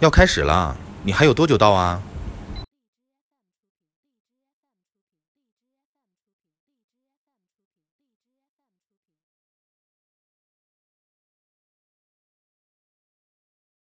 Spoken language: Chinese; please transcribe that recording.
要开始了你还有多久到啊？